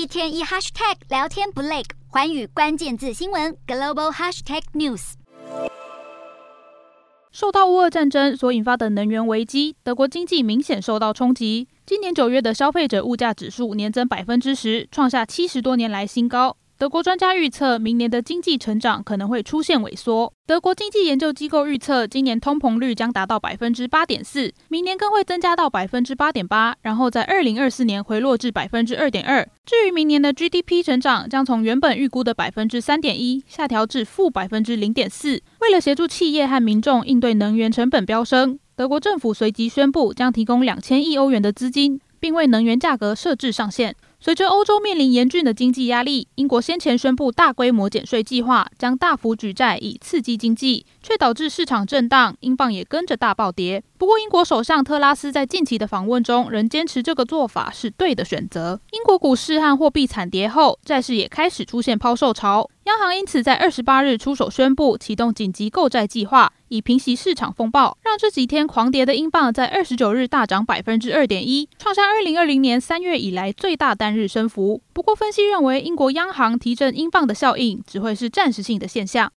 一天一 hashtag 聊天不累，环宇关键字新闻 global hashtag news。受到乌俄战争所引发的能源危机，德国经济明显受到冲击。今年九月的消费者物价指数年增百分之十，创下七十多年来新高。德国专家预测，明年的经济成长可能会出现萎缩。德国经济研究机构预测，今年通膨率将达到百分之八点四，明年更会增加到百分之八点八，然后在二零二四年回落至百分之二点二。至于明年的 GDP 成长，将从原本预估的百分之三点一下调至负百分之零点四。为了协助企业和民众应对能源成本飙升，德国政府随即宣布将提供两千亿欧元的资金，并为能源价格设置上限。随着欧洲面临严峻的经济压力，英国先前宣布大规模减税计划，将大幅举债以刺激经济，却导致市场震荡，英镑也跟着大暴跌。不过，英国首相特拉斯在近期的访问中仍坚持这个做法是对的选择。英国股市和货币惨跌后，债市也开始出现抛售潮。央行因此在二十八日出手宣布启动紧急购债计划，以平息市场风暴，让这几天狂跌的英镑在二十九日大涨百分之二点一，创下二零二零年三月以来最大单日升幅。不过，分析认为英国央行提振英镑的效应只会是暂时性的现象。